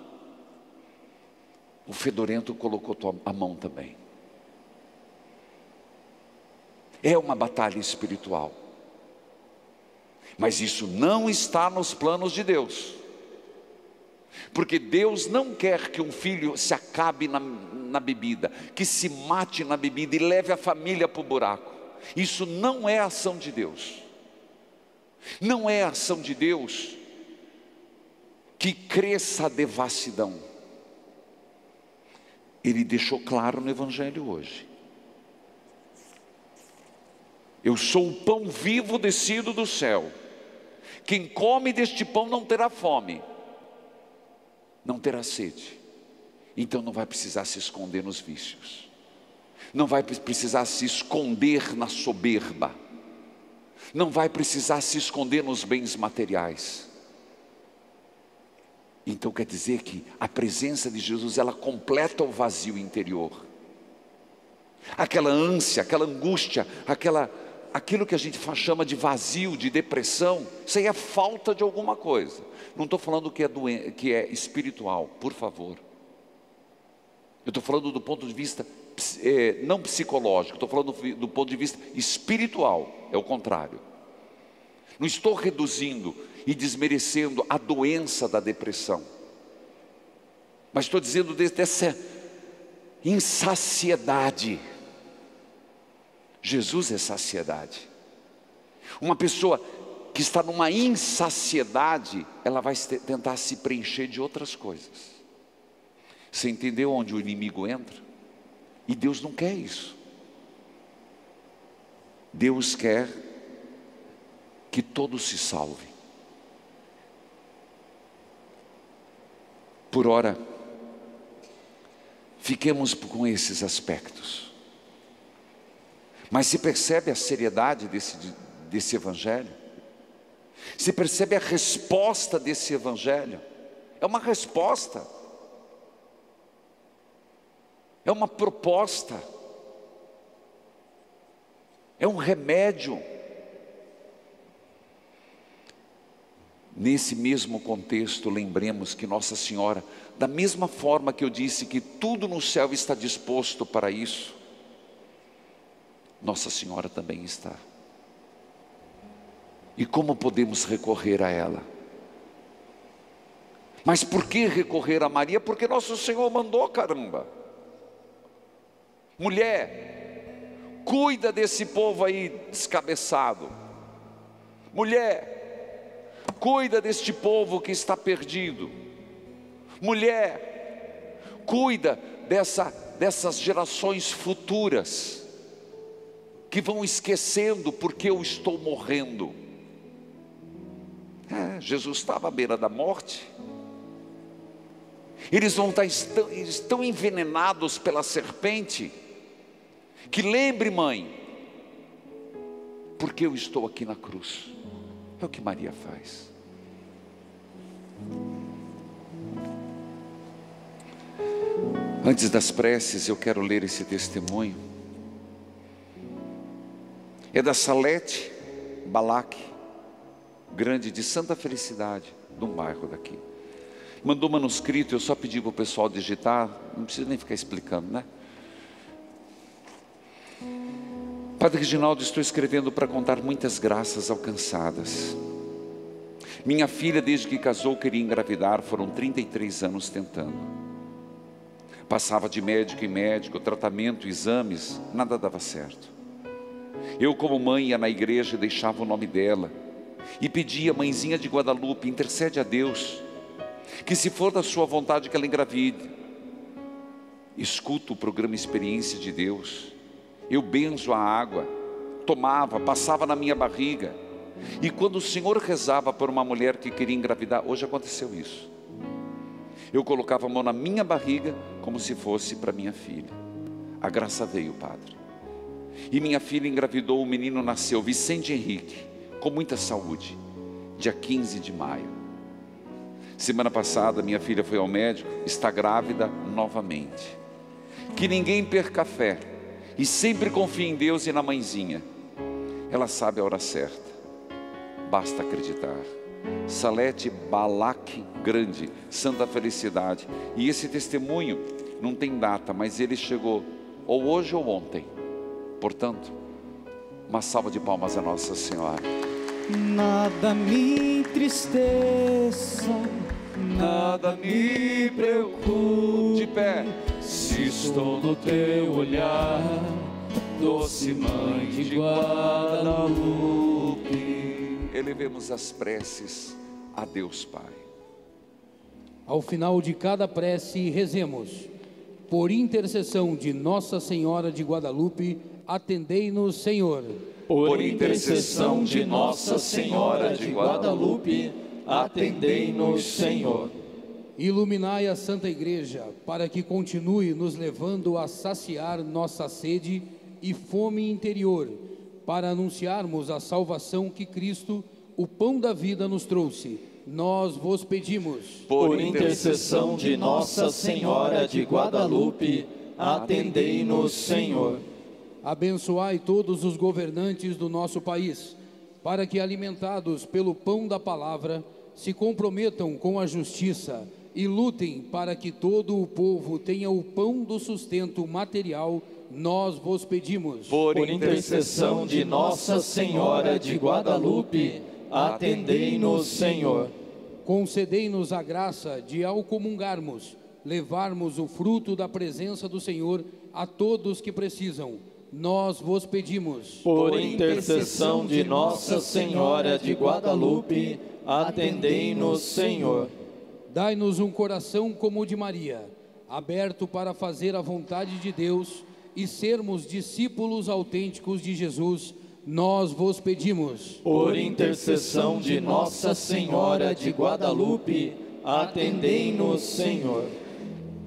C: O fedorento colocou a mão também. É uma batalha espiritual. Mas isso não está nos planos de Deus. Porque Deus não quer que um filho se acabe na, na bebida, que se mate na bebida e leve a família para o buraco. Isso não é ação de Deus. Não é ação de Deus que cresça a devassidão. Ele deixou claro no Evangelho hoje. Eu sou o pão vivo descido do céu. Quem come deste pão não terá fome, não terá sede. Então não vai precisar se esconder nos vícios, não vai precisar se esconder na soberba, não vai precisar se esconder nos bens materiais. Então quer dizer que a presença de Jesus ela completa o vazio interior. Aquela ânsia, aquela angústia, aquela aquilo que a gente chama de vazio, de depressão, isso aí é falta de alguma coisa. Não estou falando que é, doen que é espiritual, por favor. Eu estou falando do ponto de vista é, não psicológico, estou falando do, ponto de vista espiritual, é o contrário. Não estou reduzindo e desmerecendo a doença da depressão, mas estou dizendo dessa insaciedade Jesus é saciedade. Uma pessoa que está numa insaciedade, ela vai tentar se preencher de outras coisas. Você entendeu onde o inimigo entra? E Deus não quer isso. Deus quer que todos se salvem. Por ora, fiquemos com esses aspectos. Mas se percebe a seriedade desse, desse evangelho? Se percebe a resposta desse evangelho? É uma resposta, é uma proposta, é um remédio. Nesse mesmo contexto, lembremos que Nossa Senhora, da mesma forma que eu disse que tudo no céu está disposto para isso, nossa Senhora também está. E como podemos recorrer a ela? Mas por que recorrer a Maria? Porque nosso Senhor mandou, caramba. Mulher, cuida desse povo aí descabeçado. Mulher, cuida deste povo que está perdido. Mulher, cuida dessa, dessas gerações futuras que vão esquecendo porque eu estou morrendo. É, Jesus estava à beira da morte. Eles vão estar estão, estão envenenados pela serpente. Que lembre, mãe, porque eu estou aqui na cruz. É o que Maria faz. Antes das preces, eu quero ler esse testemunho é da Salete Balaque, grande de Santa Felicidade, de um bairro daqui. Mandou manuscrito, eu só pedi para o pessoal digitar, não precisa nem ficar explicando, né? Padre Reginaldo, estou escrevendo para contar muitas graças alcançadas. Minha filha, desde que casou, queria engravidar, foram 33 anos tentando. Passava de médico em médico, tratamento, exames, nada dava certo. Eu, como mãe, ia na igreja e deixava o nome dela. E pedia, mãezinha de Guadalupe, intercede a Deus, que se for da sua vontade que ela engravide. Escuto o programa Experiência de Deus. Eu benzo a água, tomava, passava na minha barriga. E quando o Senhor rezava por uma mulher que queria engravidar, hoje aconteceu isso. Eu colocava a mão na minha barriga como se fosse para minha filha. A graça veio, Padre. E minha filha engravidou, o menino nasceu, Vicente Henrique, com muita saúde, dia 15 de maio. Semana passada, minha filha foi ao médico, está grávida novamente. Que ninguém perca fé e sempre confie em Deus e na mãezinha. Ela sabe a hora certa, basta acreditar. Salete Balac Grande, Santa Felicidade. E esse testemunho não tem data, mas ele chegou ou hoje ou ontem. Portanto, uma salva de palmas a Nossa Senhora.
B: Nada me entristeça, nada me preocupe.
C: De pé.
B: Se estou no teu olhar, doce mãe de Guadalupe.
C: Elevemos as preces a Deus Pai.
D: Ao final de cada prece, rezemos. Por intercessão de Nossa Senhora de Guadalupe, atendei-nos, Senhor.
A: Por intercessão de Nossa Senhora de Guadalupe, atendei-nos, Senhor.
D: Iluminai a Santa Igreja, para que continue nos levando a saciar nossa sede e fome interior, para anunciarmos a salvação que Cristo, o pão da vida, nos trouxe. Nós vos pedimos.
A: Por intercessão de Nossa Senhora de Guadalupe, atendei-nos, Senhor.
D: Abençoai todos os governantes do nosso país, para que, alimentados pelo pão da palavra, se comprometam com a justiça e lutem para que todo o povo tenha o pão do sustento material. Nós vos pedimos.
A: Por intercessão de Nossa Senhora de Guadalupe, atendei-nos, Senhor.
D: Concedei-nos a graça de, ao comungarmos, levarmos o fruto da presença do Senhor a todos que precisam. Nós vos pedimos.
A: Por intercessão de Nossa Senhora de Guadalupe, atendei-nos, Senhor.
D: Dai-nos um coração como o de Maria, aberto para fazer a vontade de Deus e sermos discípulos autênticos de Jesus. Nós vos pedimos.
A: Por intercessão de Nossa Senhora de Guadalupe, atendei-nos, Senhor.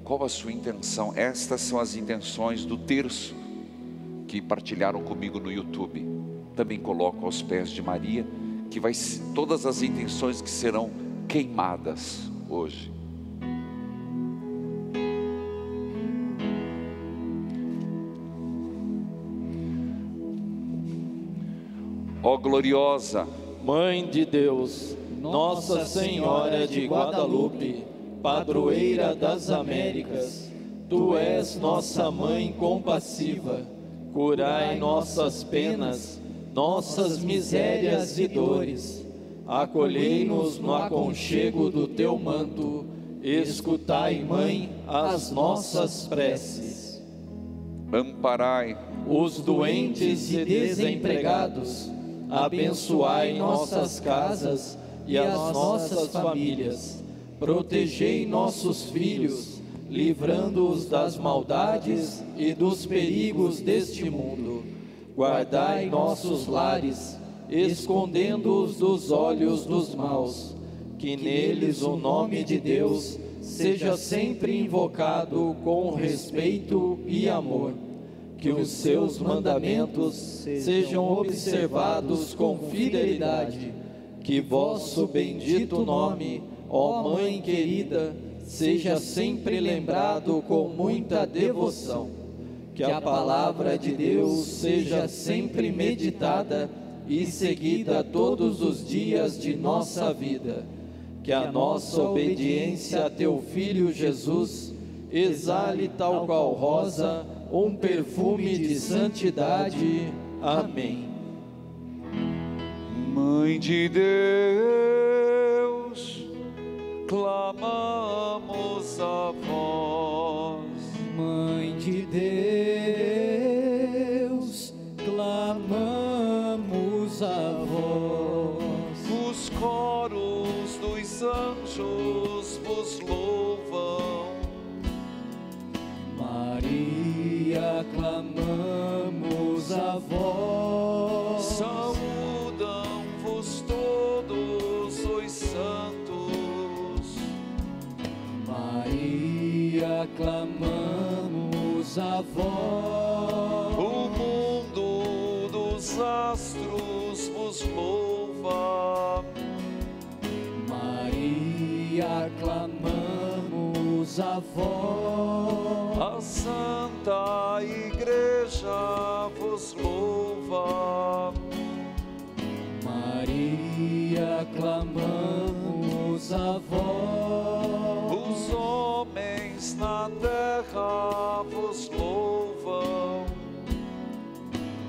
C: Qual a sua intenção? Estas são as intenções do terço que partilharam comigo no YouTube. Também coloco aos pés de Maria, que vai todas as intenções que serão queimadas hoje. Ó oh, gloriosa
A: Mãe de Deus, Nossa Senhora de Guadalupe, padroeira das Américas, tu és nossa mãe compassiva, curai nossas penas, nossas misérias e dores acolhei-nos no aconchego do teu manto, escutai, Mãe, as nossas preces.
C: Amparai
A: os doentes e desempregados, abençoai nossas casas e as nossas famílias, protegei nossos filhos, livrando-os das maldades e dos perigos deste mundo. Guardai nossos lares escondendo-os dos olhos dos maus, que neles o nome de Deus seja sempre invocado com respeito e amor, que os seus mandamentos sejam observados com fidelidade, que vosso bendito nome, ó Mãe querida, seja sempre lembrado com muita devoção, que a palavra de Deus seja sempre meditada e seguida todos os dias de nossa vida. Que a nossa obediência a teu Filho Jesus exale tal qual rosa um perfume de santidade. Amém.
C: Mãe de Deus, clamamos a vós.
B: Mãe de Deus, clamamos a vós.
C: Os coros dos anjos vos louvam.
B: Maria, clamamos a vós. Maria, clamamos a vós.
C: O mundo dos astros vos louva.
B: Maria, clamamos a vós.
C: A Santa Igreja vos louva.
B: Maria, clamamos a vós
C: na terra vos louvam.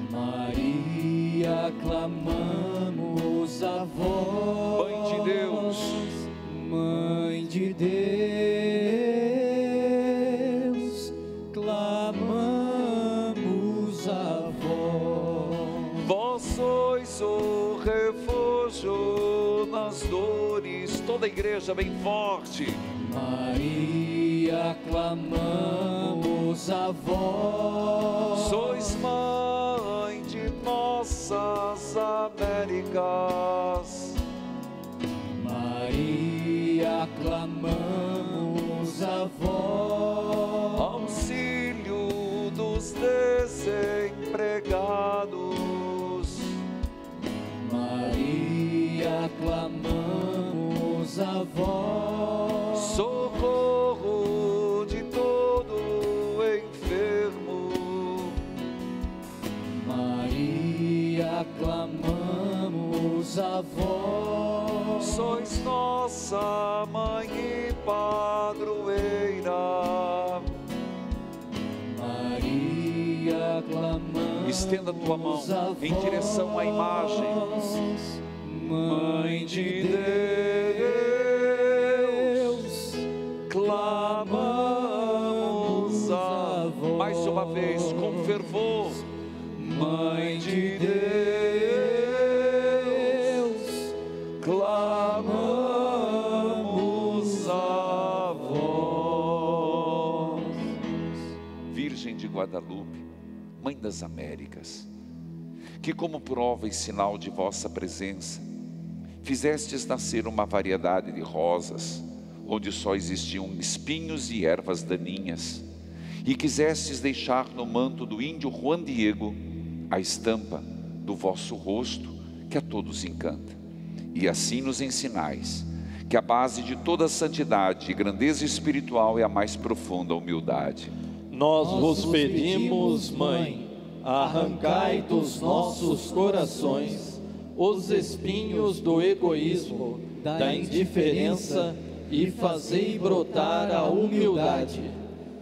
B: Maria, clamamos a vós.
C: Mãe de Deus,
B: Mãe de Deus, clamamos a vós.
C: Vós sois o refúgio nas
B: dores. Toda a
C: igreja bem forte.
B: Maria clamamos a vós.
C: Sois Estenda tua mão em direção à imagem. Mãe de Deus, das Américas, que como prova e sinal de vossa presença, fizestes nascer uma variedade de rosas, onde só existiam espinhos e ervas daninhas, e quisestes deixar no manto do índio Juan Diego a estampa do vosso rosto que a todos encanta. E assim nos ensinais que a base de toda santidade e grandeza espiritual é a mais profunda humildade.
A: Nós vos pedimos, Mãe, arrancai dos nossos corações os espinhos do egoísmo, da indiferença e fazei brotar a humildade,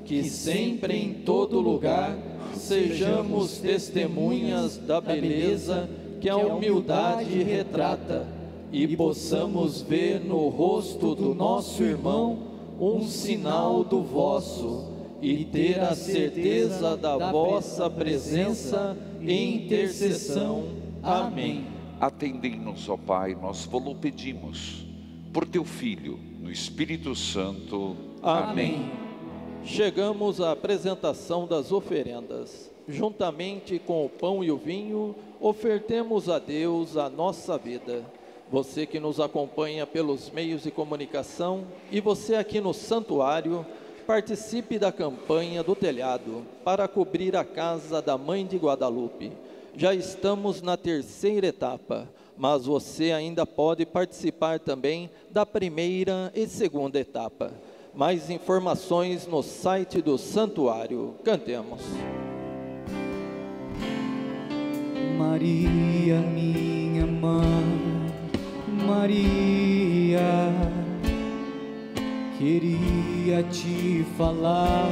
A: que sempre em todo lugar sejamos testemunhas da beleza que a humildade retrata e possamos ver no rosto do nosso irmão um sinal do vosso e ter a certeza da vossa presença e intercessão. Amém.
C: Atendei-nos, ó Pai, nós vos pedimos, por teu Filho, no Espírito Santo.
A: Amém. Chegamos à apresentação das oferendas. Juntamente com o pão e o vinho, ofertemos a Deus a nossa vida. Você que nos acompanha pelos meios de comunicação e você aqui no santuário, participe da campanha do telhado para cobrir a casa da Mãe de Guadalupe. Já estamos na terceira etapa, mas você ainda pode participar também da primeira e segunda etapa. Mais informações no site do santuário. Cantemos.
B: Maria, minha mãe, Maria, queria te falar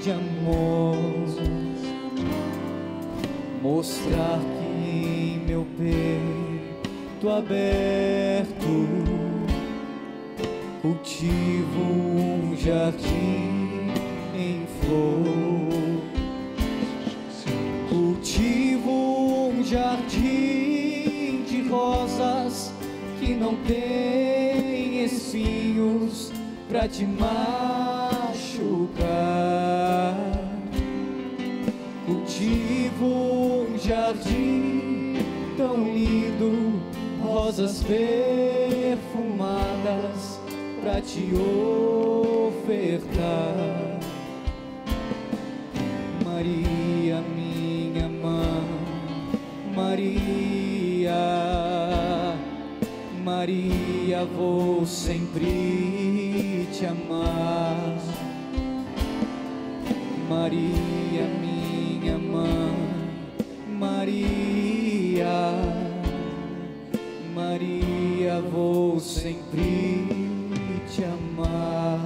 B: de amor, mostrar que em meu peito aberto cultivo um jardim em flor. Cultivo um jardim de rosas que não tem espinhos pra te machucar. Cultivo um jardim tão lindo, rosas perfumadas pra te ofertar. Maria, minha mãe, Maria, Maria, vou sempre te amar. Maria, minha mãe, Maria, Maria, vou sempre te amar.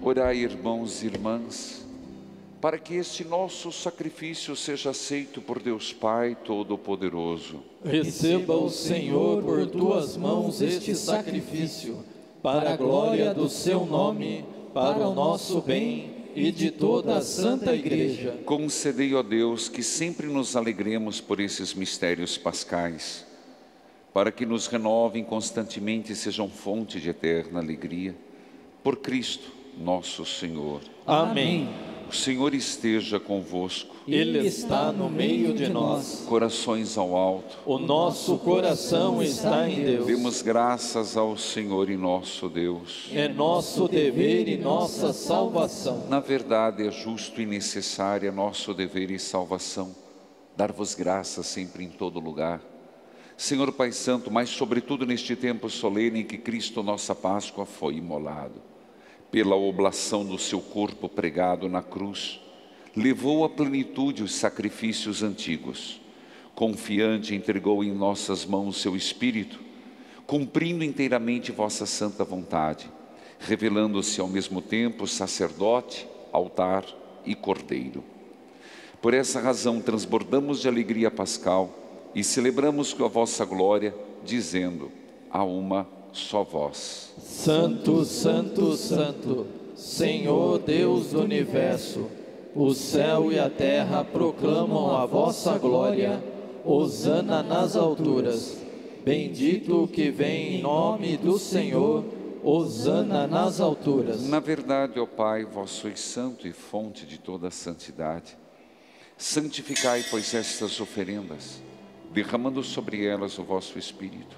C: Orai, irmãos e irmãs, para que este nosso sacrifício seja aceito por Deus Pai Todo-Poderoso.
A: Receba o Senhor por tuas mãos este sacrifício, para a glória do seu nome, para o nosso bem e de toda a Santa Igreja.
C: Concedei, ó Deus, que sempre nos alegremos por esses mistérios pascais. para que nos renovem constantemente e sejam fonte de eterna alegria. Por Cristo, nosso Senhor.
A: Amém.
C: O Senhor esteja convosco.
A: Ele está no meio de nós.
C: Corações ao alto.
A: O nosso coração está em Deus.
C: Demos graças ao Senhor e nosso Deus.
A: É nosso dever e nossa salvação.
C: Na verdade, é justo e necessário é nosso dever e salvação dar-vos graças sempre em todo lugar. Senhor Pai Santo, mas sobretudo neste tempo solene em que Cristo, nossa Páscoa, foi imolado, pela oblação do seu corpo pregado na cruz, levou à plenitude os sacrifícios antigos. Confiante, entregou em nossas mãos seu Espírito, cumprindo inteiramente vossa santa vontade, revelando-se ao mesmo tempo sacerdote, altar e cordeiro. Por essa razão, transbordamos de alegria pascal e celebramos com a vossa glória, dizendo: a uma só voz.
A: Santo, Santo, Santo, Senhor Deus do universo, o céu e a terra proclamam a vossa glória. Hosana nas alturas. Bendito o que vem em nome do Senhor. Hosana nas alturas.
C: Na verdade, ó Pai, vós sois santo e fonte de toda a santidade. Santificai, pois, estas oferendas, derramando sobre elas o vosso Espírito,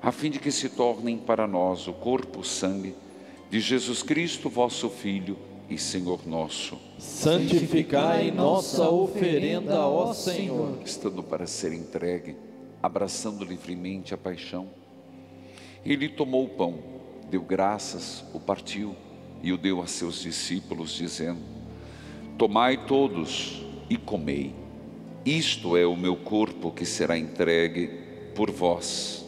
C: a fim de que se tornem para nós o corpo, sangue de Jesus Cristo, vosso Filho e Senhor nosso.
A: Santificai nossa oferenda, ó Senhor.
C: Estando para ser entregue, abraçando livremente a paixão, ele tomou o pão, deu graças, o partiu e o deu a seus discípulos, dizendo: Tomai todos e comei. Isto é o meu corpo que será entregue por vós.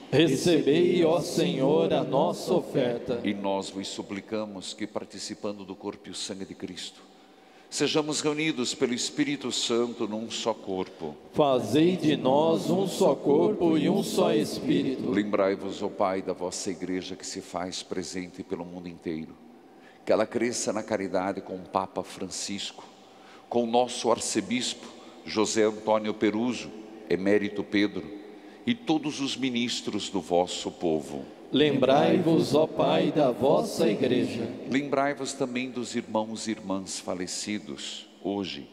A: Recebei, ó Senhor, a nossa oferta.
C: E nós vos suplicamos que, participando do corpo e o sangue de Cristo, sejamos reunidos pelo Espírito Santo num só corpo.
A: Fazei de nós um só corpo e um só Espírito.
C: Lembrai-vos, ó Pai, da vossa igreja que se faz presente pelo mundo inteiro. Que ela cresça na caridade com o Papa Francisco, com o nosso arcebispo José Antônio Peruso, emérito Pedro e todos os ministros do vosso povo.
A: Lembrai-vos, ó Pai, da vossa igreja.
C: Lembrai-vos também dos irmãos e irmãs falecidos hoje.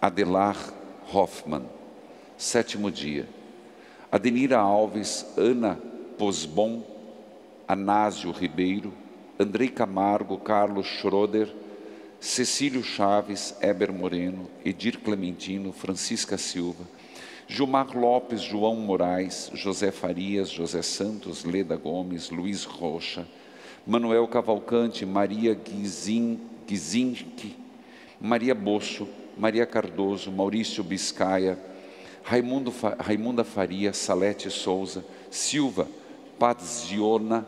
C: Adelar Hoffmann, sétimo dia. Adenira Alves, Ana Posbon, Anásio Ribeiro, Andrei Camargo, Carlos Schroeder, Cecílio Chaves, Eber Moreno, Edir Clementino, Francisca Silva, Gilmar Lopes, João Moraes, José Farias, José Santos, Leda Gomes, Luiz Rocha, Manuel Cavalcante, Maria Gizinck, Maria Bosso, Maria Cardoso, Maurício Biscaia, Raimundo, Raimunda Faria, Salete Souza, Silva, Paziona,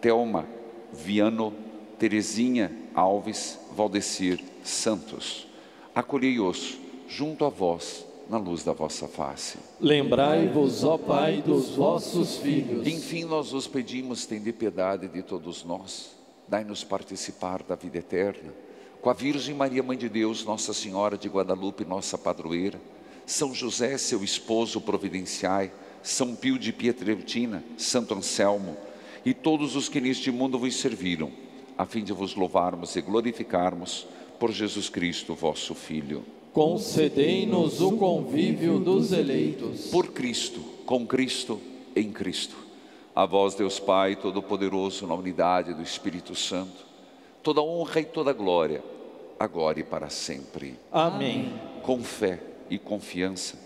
C: Telma, Viano, Terezinha Alves, Valdecir Santos. Acolhei-os junto a vós na luz da vossa face.
A: Lembrai-vos, ó Pai, dos vossos filhos.
C: Enfim, nós os pedimos, tende piedade de todos nós, dai-nos participar da vida eterna com a Virgem Maria, Mãe de Deus, Nossa Senhora de Guadalupe, nossa padroeira, São José, seu esposo, providenciai, São Pio de Pietreutina, Santo Anselmo e todos os que neste mundo vos serviram, a fim de vos louvarmos e glorificarmos por Jesus Cristo, vosso Filho.
A: Concedei-nos o convívio dos eleitos.
C: Por Cristo, com Cristo, em Cristo. A vós, Deus Pai Todo-Poderoso, na unidade do Espírito Santo, toda honra e toda glória, agora e para sempre.
A: Amém.
C: Com fé e confiança,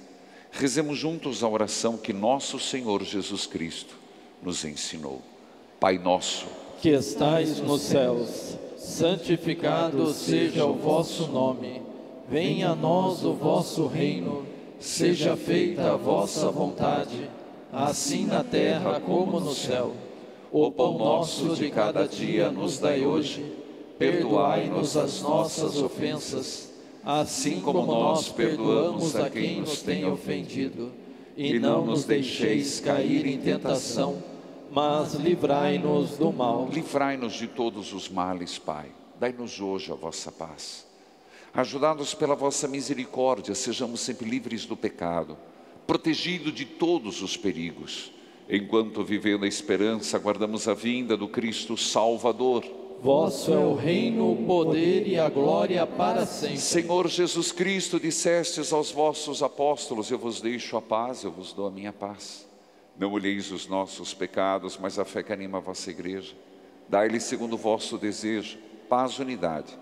C: rezemos juntos a oração que nosso Senhor Jesus Cristo nos ensinou. Pai nosso,
A: que estais nos céus, santificado seja o vosso nome. Venha a nós o vosso reino. Seja feita a vossa vontade, assim na terra como no céu. O pão nosso de cada dia nos dai hoje. Perdoai-nos as nossas ofensas, assim como nós perdoamos a quem nos tem ofendido. E não nos deixeis cair em tentação, mas livrai-nos do mal.
C: livrai-nos de todos os males, Pai. Dai-nos hoje a vossa paz. Ajudados pela vossa misericórdia, sejamos sempre livres do pecado, protegidos de todos os perigos. Enquanto vivendo a esperança, aguardamos a vinda do Cristo Salvador.
A: Vosso é o reino, o poder e a glória para sempre.
C: Senhor Jesus Cristo, dissestes aos vossos apóstolos: Eu vos deixo a paz, eu vos dou a minha paz. Não olheis os nossos pecados, mas a fé que anima a vossa igreja. Dai-lhe segundo o vosso desejo, paz e unidade.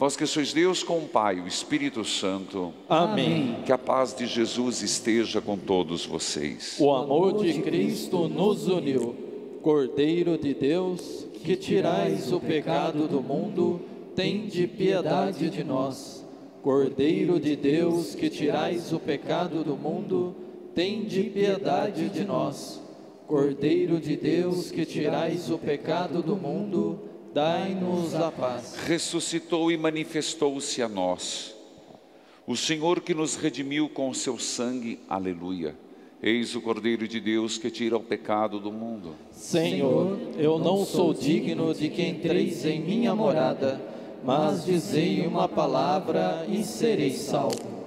C: Vós que sois Deus com o Pai, o Espírito Santo,
A: Amém.
C: que a paz de Jesus esteja com todos vocês.
A: O amor de Cristo nos uniu. Cordeiro de Deus, que tirais o pecado do mundo, tende piedade de nós. Cordeiro de Deus, que tirais o pecado do mundo, tende piedade de nós. Cordeiro de Deus, que tirais o pecado do mundo, dai-nos a paz.
C: ressuscitou e manifestou-se a nós. O Senhor que nos redimiu com o seu sangue, aleluia. Eis o Cordeiro de Deus que tira o pecado do mundo.
A: Senhor, eu não sou digno de que entreis em minha morada, mas dizei uma palavra e serei salvo.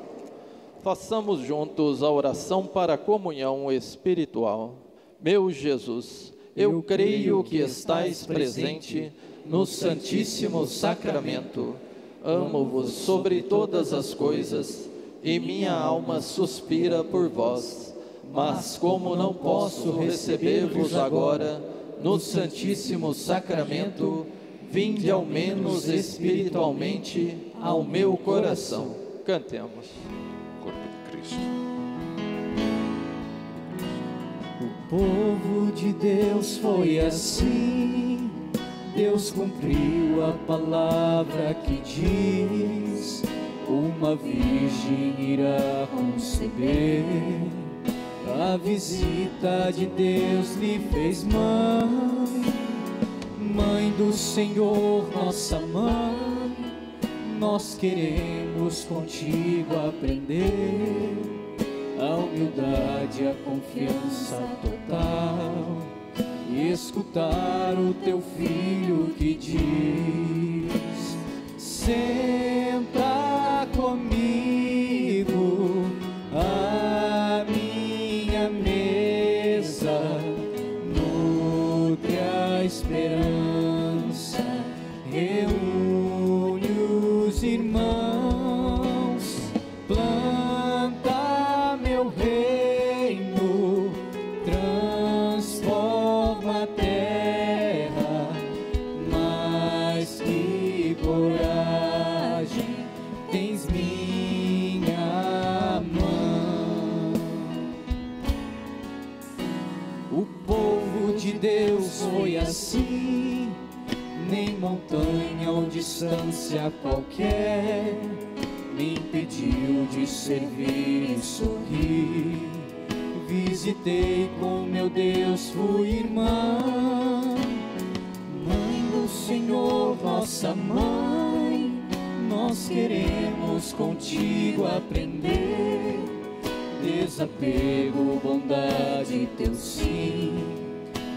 A: Façamos juntos a oração para a comunhão espiritual. Meu Jesus, eu creio que estais presente no Santíssimo Sacramento. Amo-vos sobre todas as coisas e minha alma suspira por vós. Mas como não posso receber-vos agora no Santíssimo Sacramento, vinde ao menos espiritualmente ao meu coração. Cantemos.
C: Corpo de Cristo.
B: O povo de Deus foi assim. Deus cumpriu a palavra que diz: Uma virgem irá conceber. A visita de Deus lhe fez mãe, mãe do Senhor, nossa mãe. Nós queremos contigo aprender a humildade, a confiança total escutar o teu filho que diz: Senta comigo distância qualquer me impediu de servir e sorrir. Visitei com meu Deus, fui irmã, mãe do Senhor, nossa mãe. Nós queremos contigo aprender desapego, bondade, teu sim,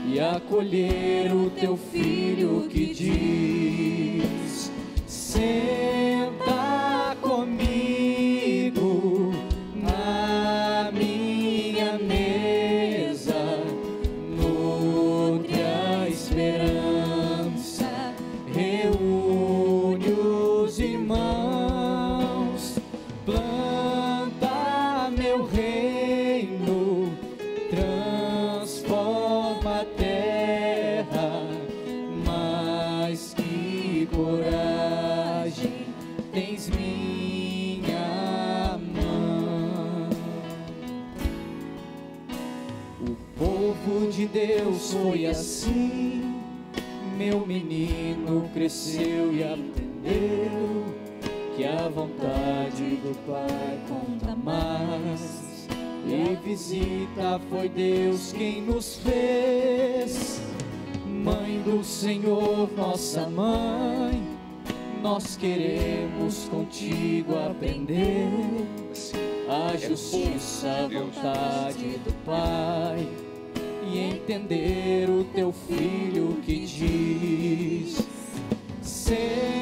B: e acolher o teu filho que diz: foi assim. Meu menino cresceu e aprendeu que a vontade do Pai conta mais. E visita foi Deus quem nos fez. Mãe do Senhor, nossa mãe, nós queremos contigo aprender a justiça, a vontade do Pai entender o teu filho que diz: Senta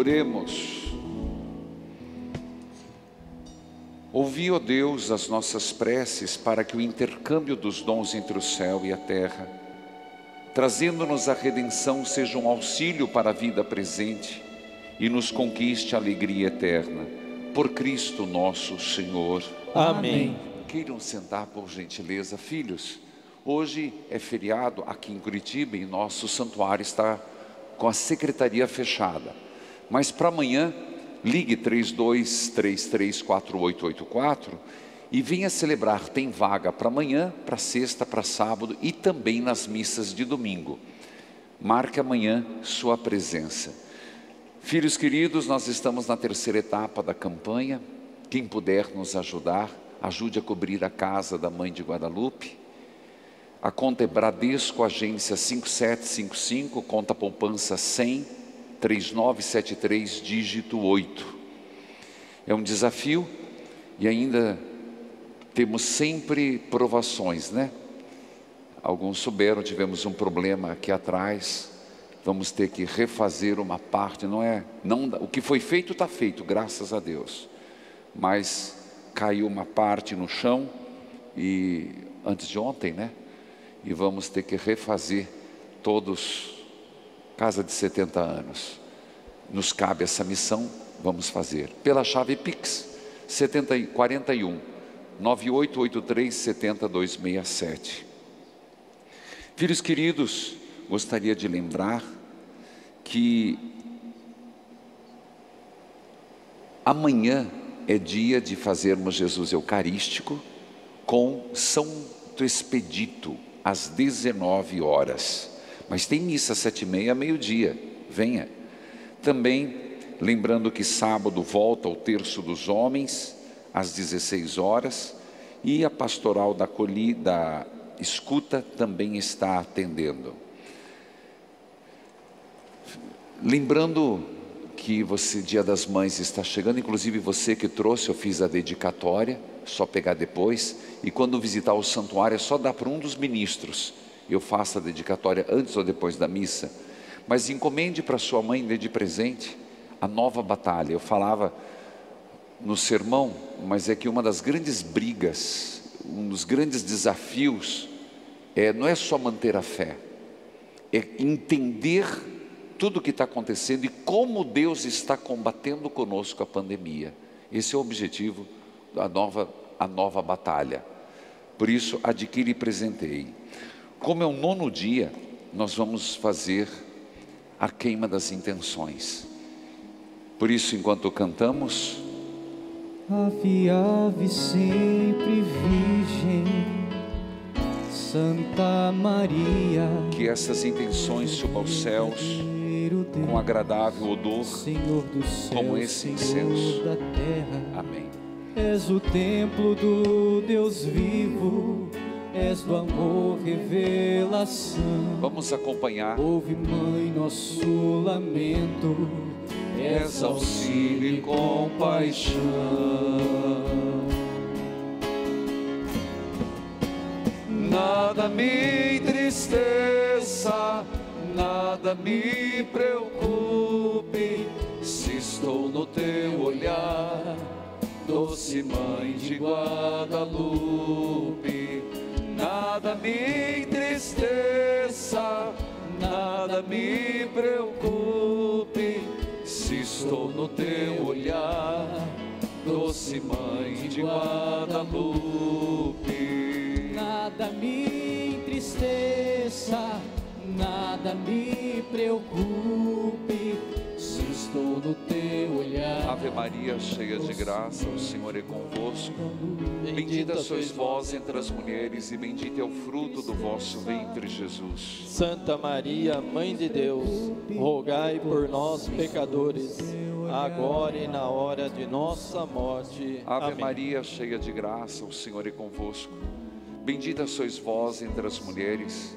C: Oremos. Ouvi, ó Deus, as nossas preces para que o intercâmbio dos dons entre o céu e a terra, trazendo-nos a redenção, seja um auxílio para a vida presente e nos conquiste a alegria eterna. Por Cristo nosso Senhor.
A: Amém.
C: Queiram sentar, por gentileza, filhos. Hoje é feriado aqui em Curitiba e nosso santuário está com a secretaria fechada. Mas para amanhã, ligue 32334884 e venha celebrar. Tem vaga para amanhã, para sexta, para sábado e também nas missas de domingo. Marque amanhã sua presença. Filhos queridos, nós estamos na terceira etapa da campanha. Quem puder nos ajudar, ajude a cobrir a casa da mãe de Guadalupe. A conta é Bradesco, agência 5755, conta poupança 100 3973, dígito 8. É um desafio e ainda temos sempre provações, né? Alguns souberam, tivemos um problema aqui atrás, vamos ter que refazer uma parte, não é? Não, o que foi feito está feito, graças a Deus. Mas caiu uma parte no chão e antes de ontem, né? E vamos ter que refazer todos casa de 70 anos. Nos cabe essa missão, vamos fazer. Pela chave Pix 70, 41 9883 70267. Filhos queridos, gostaria de lembrar que amanhã é dia de fazermos Jesus Eucarístico com Santo Expedito, às 19 horas. Mas tem missa sete e meia, meio-dia. Venha. Também lembrando que sábado volta o terço dos homens às 16 horas e a pastoral da colhida escuta também está atendendo. Lembrando que você Dia das Mães está chegando, inclusive você que trouxe, eu fiz a dedicatória, só pegar depois, e quando visitar o santuário é só dar para um dos ministros. Eu faço a dedicatória antes ou depois da missa, mas encomende para sua mãe, dê de presente a nova batalha. Eu falava no sermão, mas é que uma das grandes brigas, um dos grandes desafios é não é só manter a fé, é entender tudo o que está acontecendo e como Deus está combatendo conosco a pandemia. Esse é o objetivo da nova, a nova batalha. Por isso, adquire e presenteie. Como é o nono dia, nós vamos fazer a queima das intenções. Por isso, enquanto cantamos,
B: Ave, ave sempre virgem, Santa Maria,
C: que essas intenções subam aos céus com agradável odor.
B: Senhor do céu,
C: como esse incenso.
B: da terra.
C: Amém.
B: És o templo do Deus vivo, és do amor revelação.
C: Vamos acompanhar.
B: Ouve, mãe, nosso lamento, és auxílio e compaixão.
C: Nada me entristeça, nada me preocupe, se estou no teu olhar, doce mãe de Guadalupe. Nada me entristeça, nada me preocupe, se estou no teu olhar, doce mãe de Guadalupe.
B: Nada me entristeça, nada me preocupe, estou no teu olhar.
C: Ave Maria, cheia de graça, o Senhor é convosco. Bendita sois vós entre as mulheres, e bendito é o fruto do vosso ventre, Jesus.
A: Santa Maria, Mãe de Deus, rogai por nós, pecadores, agora e na hora de nossa morte.
C: Ave
A: Amém.
C: Maria, cheia de graça, o Senhor é convosco. Bendita sois vós entre as mulheres,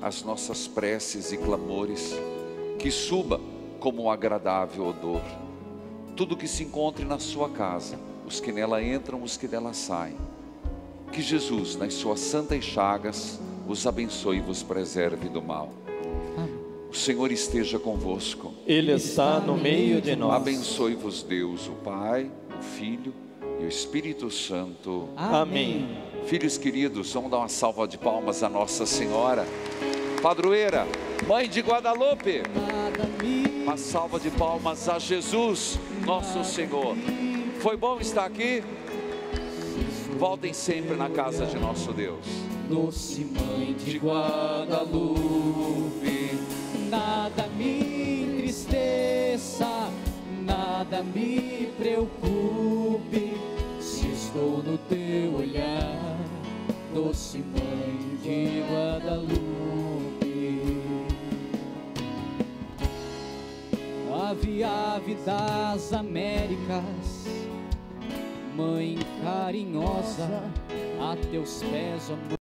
C: as nossas preces e clamores, que suba como um agradável odor. Tudo que se encontre na sua casa, os que nela entram, os que dela saem. Que Jesus, nas suas santas chagas, os abençoe e vos preserve do mal. O Senhor esteja convosco.
A: Ele está no meio de nós.
C: Abençoe-vos Deus, o Pai, o Filho e o Espírito Santo.
A: Amém.
C: Filhos queridos, vamos dar uma salva de palmas a Nossa Senhora. Padroeira, Mãe de Guadalupe, uma salva de palmas a Jesus, nosso Senhor. Foi bom estar aqui? Voltem sempre na casa de nosso Deus.
B: doce mãe de Guadalupe, nada me entristeça, nada me preocupe, se estou no teu olhar, doce mãe de Guadalupe. Ave, ave das Américas, mãe carinhosa, a teus pés, ó